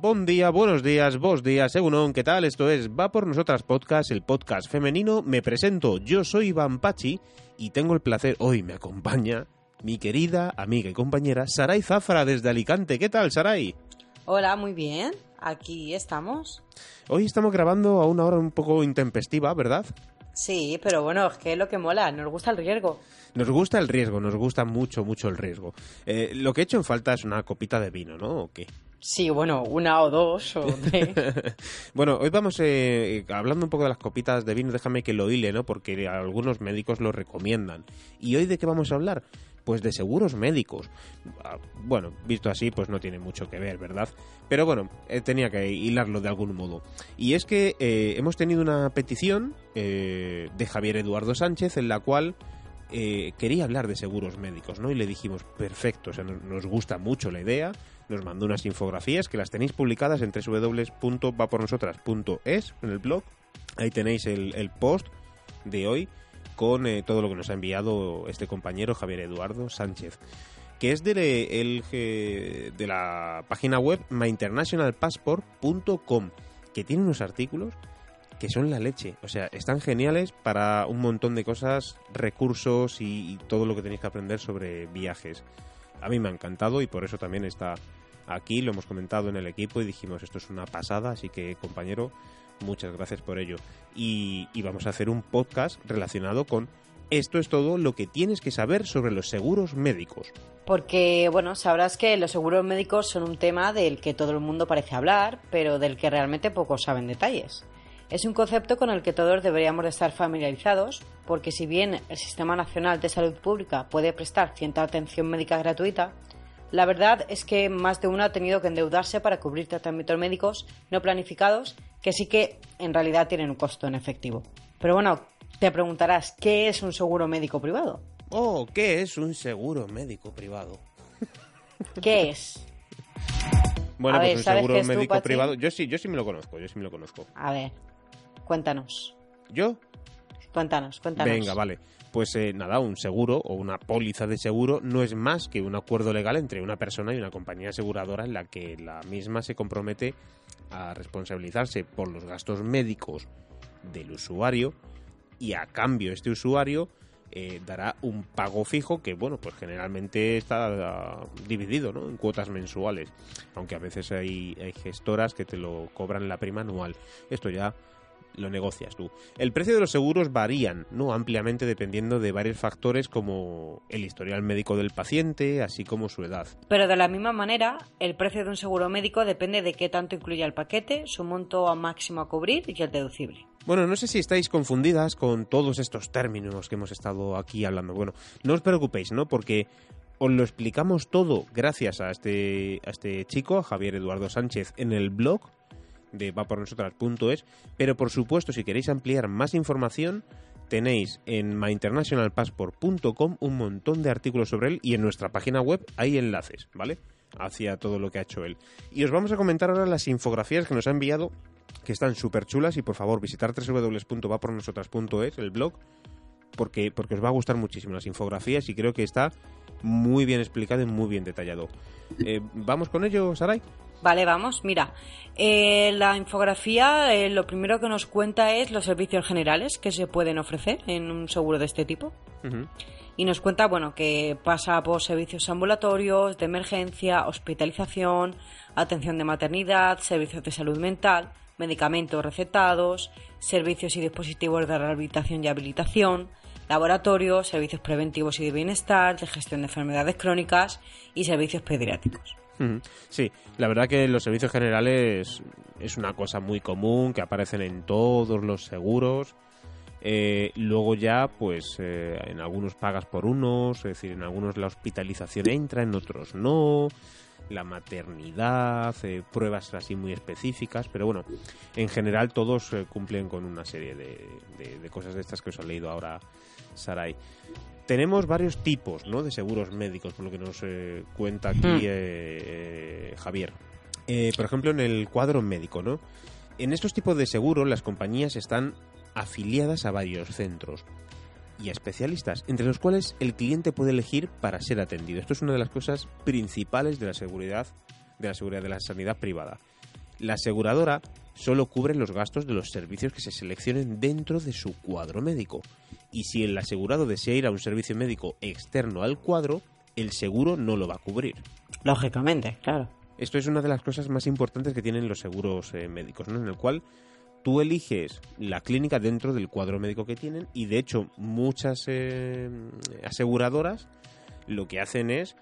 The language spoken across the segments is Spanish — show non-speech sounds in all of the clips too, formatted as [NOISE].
Buen día, buenos días, vos días, según ¿qué tal? Esto es Va por Nosotras Podcast, el podcast femenino. Me presento, yo soy Iván Pachi y tengo el placer, hoy me acompaña mi querida amiga y compañera Saray Zafra desde Alicante. ¿Qué tal, Saray? Hola, muy bien. Aquí estamos. Hoy estamos grabando a una hora un poco intempestiva, ¿verdad? Sí, pero bueno, es que es lo que mola, nos gusta el riesgo. Nos gusta el riesgo, nos gusta mucho, mucho el riesgo. Eh, lo que he hecho en falta es una copita de vino, ¿no? ¿O qué? Sí, bueno, una o dos [LAUGHS] bueno, hoy vamos eh, hablando un poco de las copitas de vino, déjame que lo hile, ¿no? Porque algunos médicos lo recomiendan. ¿Y hoy de qué vamos a hablar? Pues de seguros médicos. Ah, Bueno, visto así, pues no tiene mucho que ver, ¿verdad? Pero bueno, eh, tenía que hilarlo de algún modo. Y es que eh, hemos tenido una petición eh, de Javier Eduardo Sánchez en la cual quería hablar de seguros médicos, ¿no? Y le dijimos, perfecto, o sea, nos gusta mucho la idea, nos mandó unas infografías que las tenéis publicadas en www.vapornosotras.es en el blog. Ahí tenéis el, post de hoy con eh, todo lo que nos ha enviado este compañero Javier Eduardo Sánchez, que es de, el, eh, de la página web myinternationalpassport.com, que tiene unos artículos que son la leche. O sea, están geniales para un montón de cosas, recursos y todo lo que tenéis que aprender sobre viajes. A mí me ha encantado y por eso también está aquí, lo hemos comentado en el equipo y dijimos esto es una pasada, así que compañero, muchas gracias por ello. Y, vamos a hacer un podcast relacionado con esto es todo lo que tienes que saber sobre los seguros médicos. Porque, bueno, sabrás que los seguros médicos son un tema del que todo el mundo parece hablar, pero del que realmente pocos saben detalles. Es un concepto con el que todos deberíamos de estar familiarizados, porque si bien el Sistema Nacional de Salud Pública puede prestar cierta atención médica gratuita, la verdad es que más de uno ha tenido que endeudarse para cubrir tratamientos médicos no planificados que sí que en realidad tienen un costo en efectivo. Pero bueno, te preguntarás, ¿qué es un seguro médico privado? Oh, ¿qué es un seguro médico privado? [LAUGHS] ¿Qué es? Bueno, A pues ver, un ¿sabes seguro tú, médico Pachi? privado. Yo sí, yo sí me lo conozco, yo sí me lo conozco. A ver, cuéntanos, ¿Yo? cuéntanos, cuéntanos. Venga, vale. Pues nada, un seguro o una póliza de seguro no es más que un acuerdo legal entre una persona y una compañía aseguradora en la que la misma se compromete a responsabilizarse por los gastos médicos del usuario y a cambio este usuario eh, dará un pago fijo que, bueno, pues generalmente está ah, dividido ¿no? en cuotas mensuales, aunque a veces hay, hay gestoras que te lo cobran la prima anual. Esto ya lo negocias tú. El precio de los seguros varían ¿no? ampliamente dependiendo de varios factores como el historial médico del paciente, así como su edad. Pero de la misma manera, el precio de un seguro médico depende de qué tanto incluya el paquete, su monto máximo a cubrir y el deducible. Bueno, no sé si estáis confundidas con todos estos términos que hemos estado aquí hablando. Bueno, no os preocupéis, ¿no? Porque os lo explicamos todo gracias a este, a este chico, a Javier Eduardo Sánchez, en el blog de vapornosotras.es. Pero por supuesto, si queréis ampliar más información, tenéis en myinternationalpassport.com un montón de artículos sobre él y en nuestra página web hay enlaces, ¿vale? Hacia todo lo que ha hecho él. Y os vamos a comentar ahora las infografías que nos ha enviado, que están súper chulas y por favor visitar www.vapornosotras.es, el blog, porque, porque os va a gustar muchísimo las infografías y creo que está muy bien explicado y muy bien detallado. Eh, ¿Vamos con ello, Saray? Vale, vamos, mira. eh, la infografía eh, lo primero que nos cuenta es los servicios generales que se pueden ofrecer en un seguro de este tipo. Y nos cuenta, bueno, que pasa por servicios ambulatorios, de emergencia, hospitalización, atención de maternidad, servicios de salud mental, medicamentos recetados, servicios y dispositivos de rehabilitación y habilitación, laboratorios, servicios preventivos y de bienestar, de gestión de enfermedades crónicas y servicios pediátricos. Sí, la verdad que los servicios generales es una cosa muy común, que aparecen en todos los seguros. Eh, luego ya, pues eh, en algunos pagas por unos, es decir, en algunos la hospitalización entra, en otros no, la maternidad, eh, pruebas así muy específicas, pero bueno, en general todos eh, cumplen con una serie de, de- de cosas de estas que os ha leído ahora Sarai. Tenemos varios tipos ¿no? de seguros médicos, por lo que nos eh, cuenta aquí Hmm. eh, eh, Javier. Por ejemplo, en el cuadro médico, ¿no? En estos tipos de seguros las compañías están afiliadas a varios centros y a especialistas, entre los cuales el cliente puede elegir para ser atendido. Esto es una de las cosas principales de la seguridad de la seguridad de la sanidad privada. La aseguradora solo cubre los gastos de los servicios que se seleccionen dentro de su cuadro médico. Y si el asegurado desea ir a un servicio médico externo al cuadro, el seguro no lo va a cubrir. Lógicamente, claro. Esto es una de las cosas más importantes que tienen los seguros eh, médicos, ¿no? En el cual tú eliges la clínica dentro del cuadro médico que tienen y de hecho muchas eh, aseguradoras lo que hacen es,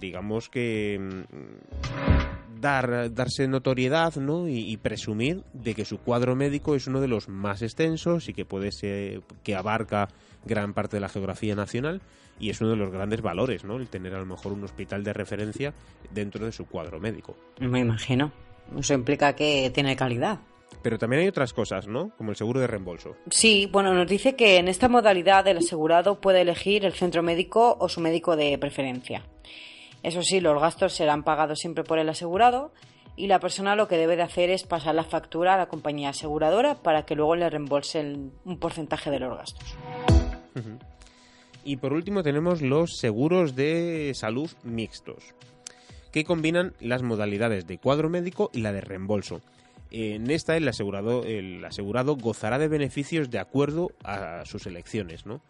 digamos que mm, dar darse notoriedad, ¿no? Y, y presumir de que su cuadro médico es uno de los más extensos y que puede ser que abarca gran parte de la geografía nacional y es uno de los grandes valores, ¿no? El tener a lo mejor un hospital de referencia dentro de su cuadro médico. Me imagino. Eso implica que tiene calidad. Pero también hay otras cosas, ¿no? Como el seguro de reembolso. Sí, bueno, nos dice que en esta modalidad el asegurado puede elegir el centro médico o su médico de preferencia. Eso sí, los gastos serán pagados siempre por el asegurado y la persona lo que debe de hacer es pasar la factura a la compañía aseguradora para que luego le reembolsen un porcentaje de los gastos. Y por último tenemos los seguros de salud mixtos, que combinan las modalidades de cuadro médico y la de reembolso. En esta el asegurado, el asegurado gozará de beneficios de acuerdo a sus elecciones, ¿no?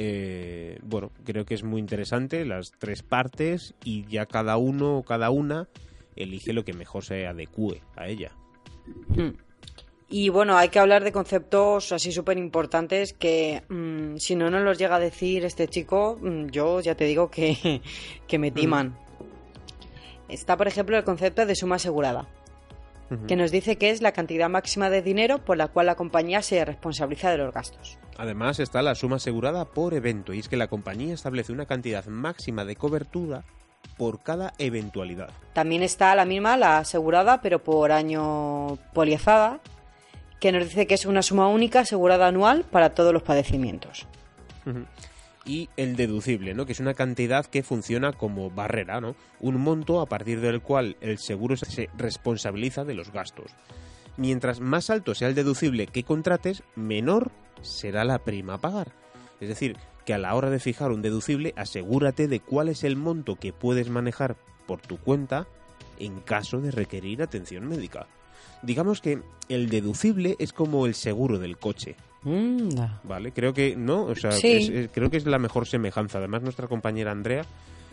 Eh, bueno, creo que es muy interesante las tres partes y ya cada uno o cada una elige lo que mejor se adecue a ella. Hmm. Y bueno, hay que hablar de conceptos así súper importantes que mm, si no nos los llega a decir este chico, mm, yo ya te digo que, [LAUGHS] que me timan. Está, por ejemplo, el concepto de suma asegurada, que nos dice que es la cantidad máxima de dinero por la cual la compañía se responsabiliza de los gastos. Además está la suma asegurada por evento y es que la compañía establece una cantidad máxima de cobertura por cada eventualidad. También está la misma, la asegurada, pero por año poliazada, que nos dice que es una suma única asegurada anual para todos los padecimientos. Y el deducible, ¿no? que es una cantidad que funciona como barrera, ¿no? un monto a partir del cual el seguro se responsabiliza de los gastos. Mientras más alto sea el deducible que contrates, menor será la prima a pagar. Es decir, que a la hora de fijar un deducible, asegúrate de cuál es el monto que puedes manejar por tu cuenta en caso de requerir atención médica. Digamos que el deducible es como el seguro del coche. ¿Vale? Creo que no, o sea, Sí. es- es- creo que es la mejor semejanza. Además, nuestra compañera Andrea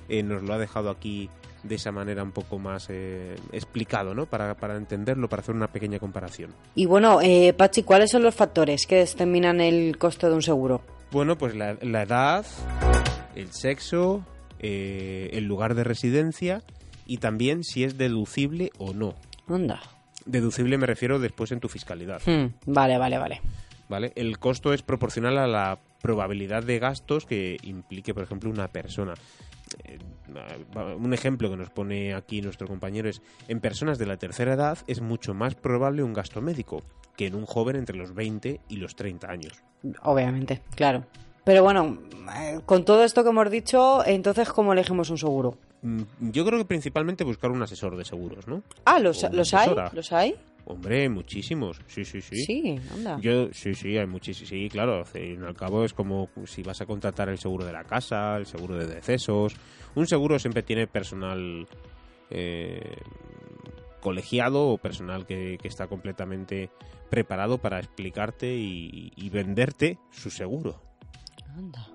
eh, nos lo ha dejado aquí de esa manera un poco más eh, explicado, ¿no? Para, para entenderlo, para hacer una pequeña comparación. Y bueno, eh, Pachi, ¿cuáles son los factores que determinan el costo de un seguro? Bueno, pues la, la edad, el sexo, eh, el lugar de residencia y también si es deducible o no. Anda. Deducible me refiero después en tu fiscalidad, Hmm, vale, vale, vale. ¿Vale? El costo es proporcional a la probabilidad de gastos que implique, por ejemplo, una persona. Eh, un ejemplo que nos pone aquí nuestro compañero es, en personas de la tercera edad es mucho más probable un gasto médico que en un joven entre los 20 y los 30 años. Obviamente, claro. Pero bueno, eh, con todo esto que hemos dicho, entonces, ¿cómo elegimos un seguro? Mm, Yo creo que principalmente buscar un asesor de seguros, ¿no? Ah, ¿los, ¿los hay? ¿Los hay? Hombre, muchísimos. Sí, sí, sí. Sí, anda. Yo, sí, sí, hay muchísimos. Sí, claro. Al cabo es como si vas a contratar el seguro de la casa, el seguro de decesos. Un seguro siempre tiene personal eh, colegiado o personal que, que está completamente preparado para explicarte y, y venderte su seguro. Anda.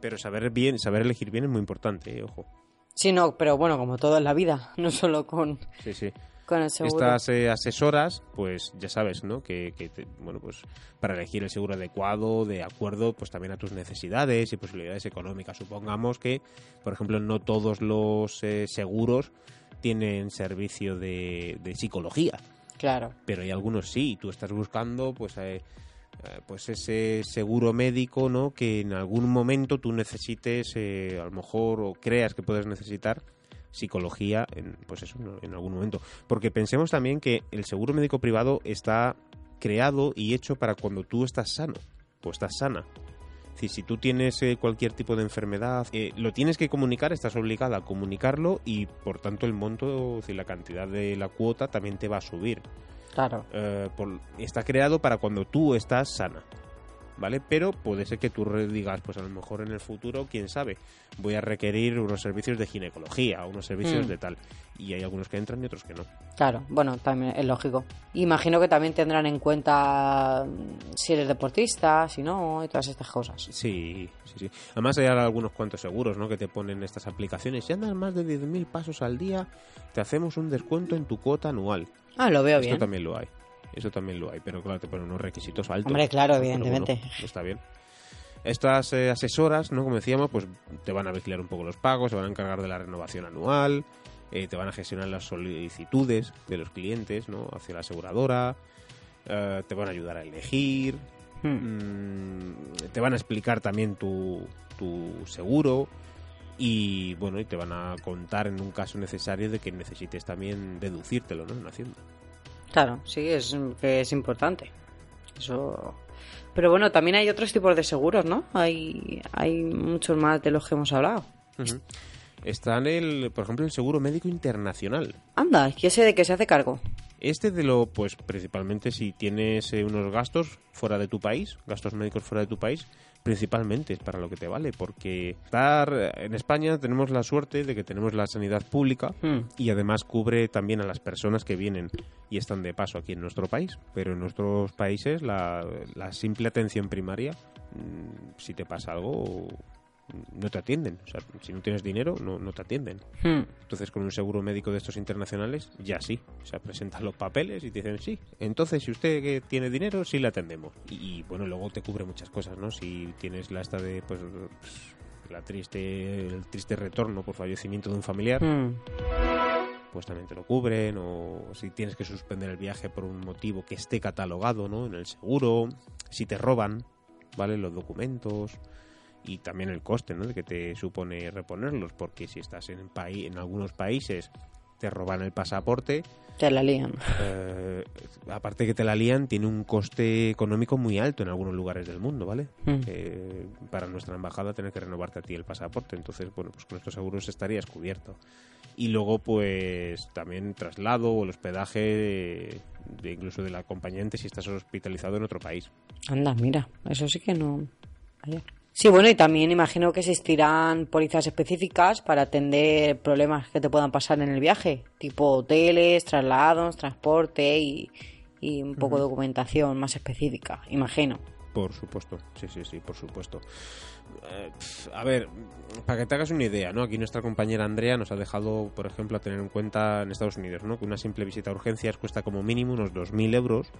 Pero saber bien, saber elegir bien es muy importante, eh, ojo. Sí, no, pero bueno, como todo en la vida, [LAUGHS] no solo con, Sí, sí. Con el seguro. Estas eh, asesoras, pues ya sabes, ¿no? Que, que te- bueno, pues para elegir el seguro adecuado, de acuerdo, pues también a tus necesidades y posibilidades económicas. Supongamos que, por ejemplo, no todos los eh, seguros tienen servicio de, de psicología, Claro. pero hay algunos sí. Y tú estás buscando, pues, eh, eh, pues ese seguro médico, ¿no? Que en algún momento tú necesites, eh, a lo mejor, o creas que puedes necesitar psicología, en, pues eso, en algún momento. Porque pensemos también que el seguro médico privado está creado y hecho para cuando tú estás sano o estás sana. Es decir, si tú tienes eh, cualquier tipo de enfermedad, eh, lo tienes que comunicar, estás obligada a comunicarlo y por tanto el monto, es decir, la cantidad de la cuota también te va a subir. Claro. Eh, por- está creado para cuando tú estás sana. ¿Vale? Pero puede ser que tú digas, pues a lo mejor en el futuro, quién sabe, voy a requerir unos servicios de ginecología, unos servicios Mm. de tal. Y hay algunos que entran y otros que no. Claro, bueno, también es lógico. Imagino que también tendrán en cuenta mm, si eres deportista, si no, y todas estas cosas. Sí, sí, sí. Además hay algunos cuantos seguros, ¿no? Que te ponen estas aplicaciones. Si andas más de 10.000 pasos al día, te hacemos un descuento en tu cuota anual. Ah, lo veo Esto bien. también lo hay. Eso también lo hay, pero claro, te ponen unos requisitos altos. Hombre, claro, bueno, evidentemente. está bien. Estas eh, asesoras, ¿no? Como decíamos, pues te van a vigilar un poco los pagos, se van a encargar de la renovación anual, eh, te van a gestionar las solicitudes de los clientes, ¿no? Hacia la aseguradora, eh, te van a ayudar a elegir, Hmm. mm, te van a explicar también tu, tu seguro y bueno, y te van a contar en un caso necesario de que necesites también deducírtelo, ¿no? En Hacienda. Claro, sí, es que es importante. Eso. Pero bueno, también hay otros tipos de seguros, ¿no? Hay, hay muchos más de los que hemos hablado. Ujú. Está en el, por ejemplo, el seguro médico internacional. Anda, ¿y ese de qué se hace cargo? Este de lo, pues principalmente si tienes eh, unos gastos fuera de tu país, gastos médicos fuera de tu país, principalmente es para lo que te vale, porque estar en España tenemos la suerte de que tenemos la sanidad pública Hmm. y además cubre también a las personas que vienen y están de paso aquí en nuestro país. Pero en nuestros países la, la simple atención primaria, mm, si te pasa algo, no te atienden. O sea, si no tienes dinero, no, no te atienden. Hmm. Entonces, con un seguro médico de estos internacionales, ya sí. O sea, presentan los papeles y te dicen, sí. Entonces, si usted que tiene dinero, sí le atendemos. Y, y, bueno, luego te cubre muchas cosas, ¿no? Si tienes la esta de, pues, la triste, el triste retorno por fallecimiento de un familiar, Hmm. pues también te lo cubren. O si tienes que suspender el viaje por un motivo que esté catalogado, ¿no? En el seguro. Si te roban, ¿vale? Los documentos y también el coste ¿no? de que te supone reponerlos, porque si estás en, paí- en algunos países te roban el pasaporte, Te la lían. eh, aparte que te la lían, tiene un coste económico muy alto en algunos lugares del mundo, ¿vale? Hmm. Eh, para nuestra embajada tener que renovarte a ti el pasaporte, entonces, bueno, pues con estos seguros estarías cubierto. Y luego, pues, también traslado o el hospedaje de, de incluso del acompañante si estás hospitalizado en otro país. Anda, mira, eso sí que no. Vaya. Sí, bueno, y también imagino que existirán pólizas específicas para atender problemas que te puedan pasar en el viaje, tipo hoteles, traslados, transporte y, y un poco de documentación más específica, imagino. Por supuesto, sí, sí, sí, por supuesto. Eh, a ver, para que te hagas una idea, ¿no? Aquí nuestra compañera Andrea nos ha dejado, por ejemplo, a tener en cuenta en Estados Unidos, ¿no? Que una simple visita a urgencias cuesta como mínimo unos 2.000 euros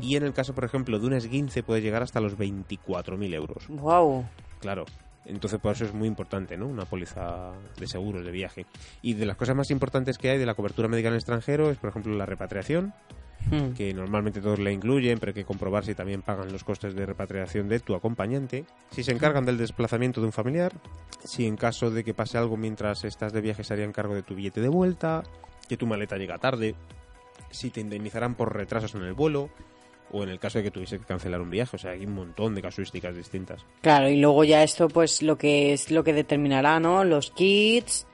Y en el caso, por ejemplo, de un esguince puede llegar hasta los 24.000 euros. Wow. Claro. Entonces, por eso es muy importante, ¿no? Una póliza de seguros de viaje. Y de las cosas más importantes que hay de la cobertura médica en el extranjero es, por ejemplo, la repatriación, Hmm. que normalmente todos la incluyen, pero hay que comprobar si también pagan los costes de repatriación de tu acompañante, si se encargan del desplazamiento de un familiar, si en caso de que pase algo mientras estás de viaje se harían cargo de tu billete de vuelta, que tu maleta llega tarde, si te indemnizarán por retrasos en el vuelo, o en el caso de que tuviese que cancelar un viaje, o sea, hay un montón de casuísticas distintas. Claro, y luego ya esto, pues lo que es lo que determinará, ¿no? Los kits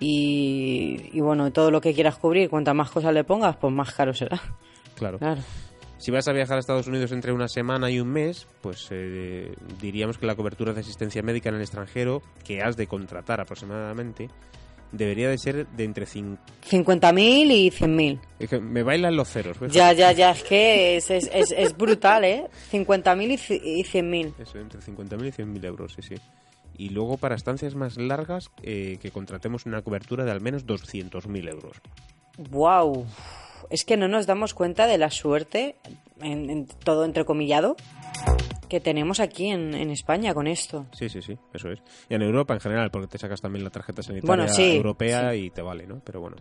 y, y bueno, todo lo que quieras cubrir. Cuantas más cosas le pongas, pues más caro será. Claro. Claro. Si vas a viajar a Estados Unidos entre una semana y un mes, pues eh, diríamos que la cobertura de asistencia médica en el extranjero que has de contratar aproximadamente debería de ser de entre 5... 50.000 y 100.000. Es que me bailan los ceros. Ya, ya, ya, es que es, es, es, es brutal, ¿eh? 50.000 y ci- y 100.000. Eso, entre 50.000 y 100.000 euros, sí, sí. Y luego para estancias más largas eh, que contratemos una cobertura de al menos 200.000 euros. ¡Wow! Es que no nos damos cuenta de la suerte, en, en todo entrecomillado, que tenemos aquí en, en España con esto. Sí, sí, sí, eso es. Y en Europa en general, porque te sacas también la tarjeta sanitaria Bueno, sí, europea y te vale, ¿no? Pero bueno.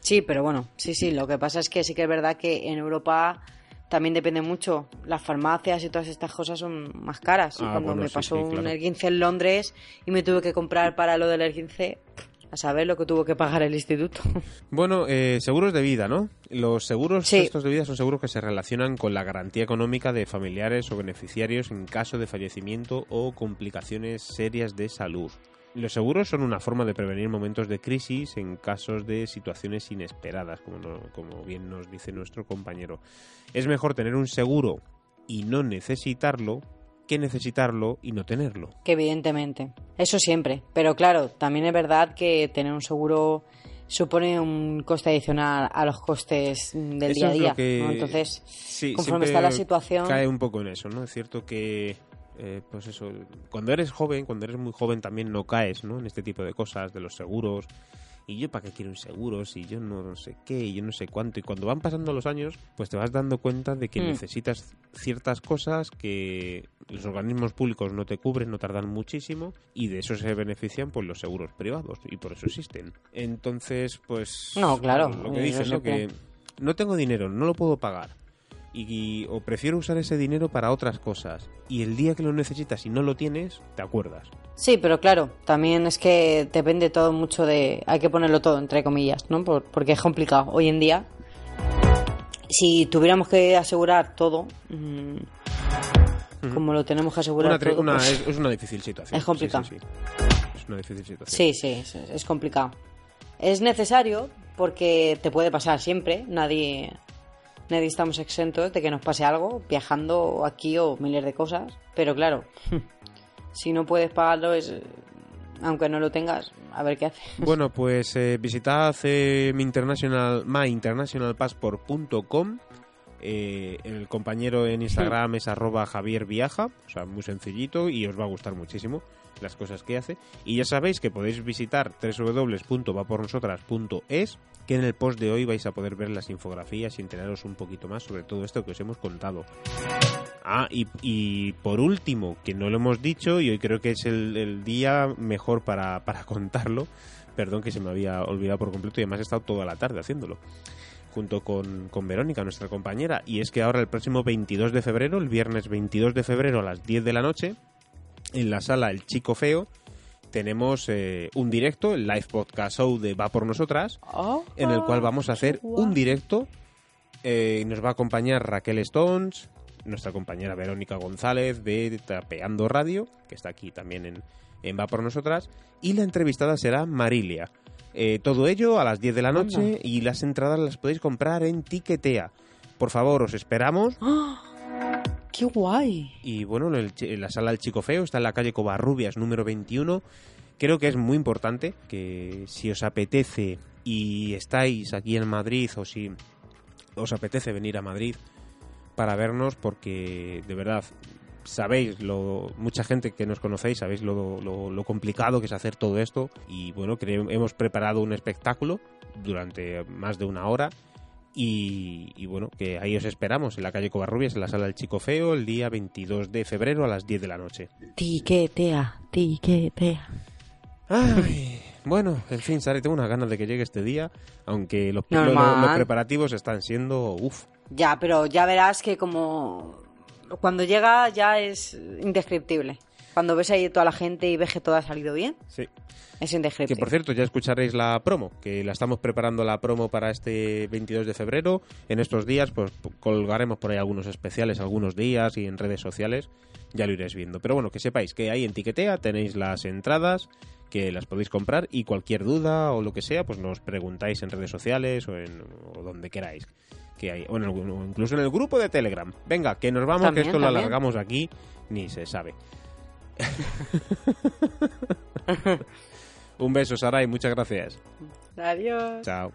Sí, pero bueno, sí, sí, lo que pasa es que sí que es verdad que en Europa también depende mucho. Las farmacias y todas estas cosas son más caras. Ah, cuando bueno, me pasó sí, un claro. ERGINCE en Londres y me tuve que comprar para lo del ERGINCE, a saber lo que tuvo que pagar el instituto. [LAUGHS] Bueno, eh, seguros de vida, ¿no? Los seguros Sí. estos de vida son seguros que se relacionan con la garantía económica de familiares o beneficiarios en caso de fallecimiento o complicaciones serias de salud. Los seguros son una forma de prevenir momentos de crisis en casos de situaciones inesperadas, como, no- como bien nos dice nuestro compañero. Es mejor tener un seguro y no necesitarlo que necesitarlo y no tenerlo. que evidentemente. Eso siempre. Pero claro, también es verdad que tener un seguro supone un coste adicional a los costes del Eso día a día. que- ¿no? Entonces, Sí, conforme está la situación... Cae un poco en eso, ¿no? Es cierto que, eh, pues eso, cuando eres joven, cuando eres muy joven también no caes, ¿no? En este tipo de cosas, de los seguros. Y yo, ¿para qué quiero un seguro? Si yo no sé qué, y yo no sé cuánto. Y cuando van pasando los años, pues te vas dando cuenta de que Mm. necesitas ciertas cosas que los organismos públicos no te cubren, no tardan muchísimo, y de eso se benefician pues los seguros privados, y por eso existen. Entonces, pues... No, claro, Lo que dices, ¿no? Que no tengo dinero, no lo puedo pagar. Y, o prefiero usar ese dinero para otras cosas. Y el día que lo necesitas y no lo tienes, te acuerdas. Sí, pero claro, también es que depende todo mucho de... Hay que ponerlo todo entre comillas, ¿no? Por- porque es complicado. Hoy en día, si tuviéramos que asegurar todo, mm, como lo tenemos que asegurar Una, todo, una- pues- es, es una difícil situación. Es complicado. Sí, sí, sí. Es una difícil situación. Sí, sí, es, es complicado. Es necesario porque te puede pasar siempre. Nadie, nadie estamos exentos de que nos pase algo viajando aquí o miles de cosas. Pero claro, si no puedes pagarlo, es, aunque no lo tengas, a ver qué haces. Bueno, pues eh, visitad eh, mi international, myinternationalpassport.com. Eh, el compañero en Instagram es arroba Javier Viaja, o sea, muy sencillito y os va a gustar muchísimo las cosas que hace. Y ya sabéis que podéis visitar www.vapornosotras.es, que en el post de hoy vais a poder ver las infografías y enteraros un poquito más sobre todo esto que os hemos contado. Ah, y, por último, que no lo hemos dicho y hoy creo que es el, el día mejor para, para contarlo, perdón que se me había olvidado por completo y además he estado toda la tarde haciéndolo, junto con, con Verónica, nuestra compañera, y es que ahora el próximo 22 de febrero, el viernes 22 de febrero a las 10 de la noche, en la sala El Chico Feo, tenemos eh, un directo, el live podcast show de Va por Nosotras, en el cual vamos a hacer un directo. eh, nos va a acompañar Raquel Stones, nuestra compañera Verónica González de Tapeando Radio, que está aquí también en, en Va por Nosotras, y la entrevistada será Marilia. Eh, todo ello a las 10 de la noche Anda. y las entradas las podéis comprar en Tiquetea. Por favor, os esperamos. ¡Qué guay! Y bueno, en, el la sala del Chico Feo está en la calle Covarrubias número 21. Creo que es muy importante que si os apetece y estáis aquí en Madrid o si os apetece venir a Madrid para vernos porque de verdad sabéis lo mucha gente que nos conocéis sabéis lo, lo- complicado que es hacer todo esto y bueno hemos preparado un espectáculo durante más de una hora y, y bueno, que ahí os esperamos en la calle Covarrubias, en la sala del Chico Feo, el día 22 de febrero a las 10 de la noche. Tiquetea, tiquetea. Ay, bueno, en fin, Sara, tengo unas ganas de que llegue este día, aunque los, los preparativos están siendo, uff, Ya, pero ya verás que como cuando llega ya es indescriptible. Cuando ves ahí toda la gente y ves que todo ha salido bien, sí. es Que indescriptible. por cierto, ya escucharéis la promo, que la estamos preparando la promo para este 22 de febrero. En estos días, pues colgaremos por ahí algunos especiales, algunos días y en redes sociales, ya lo iréis viendo. Pero bueno, que sepáis que ahí en Tiquetea tenéis las entradas, que las podéis comprar y cualquier duda o lo que sea, pues nos preguntáis en redes sociales o, en, o donde queráis. Que hay, o, en el- o incluso en el grupo de Telegram. Venga, que nos vamos, También, que esto lo alargamos aquí, ni se sabe. [LAUGHS] Un beso, Saray, muchas gracias. Adiós. Chao.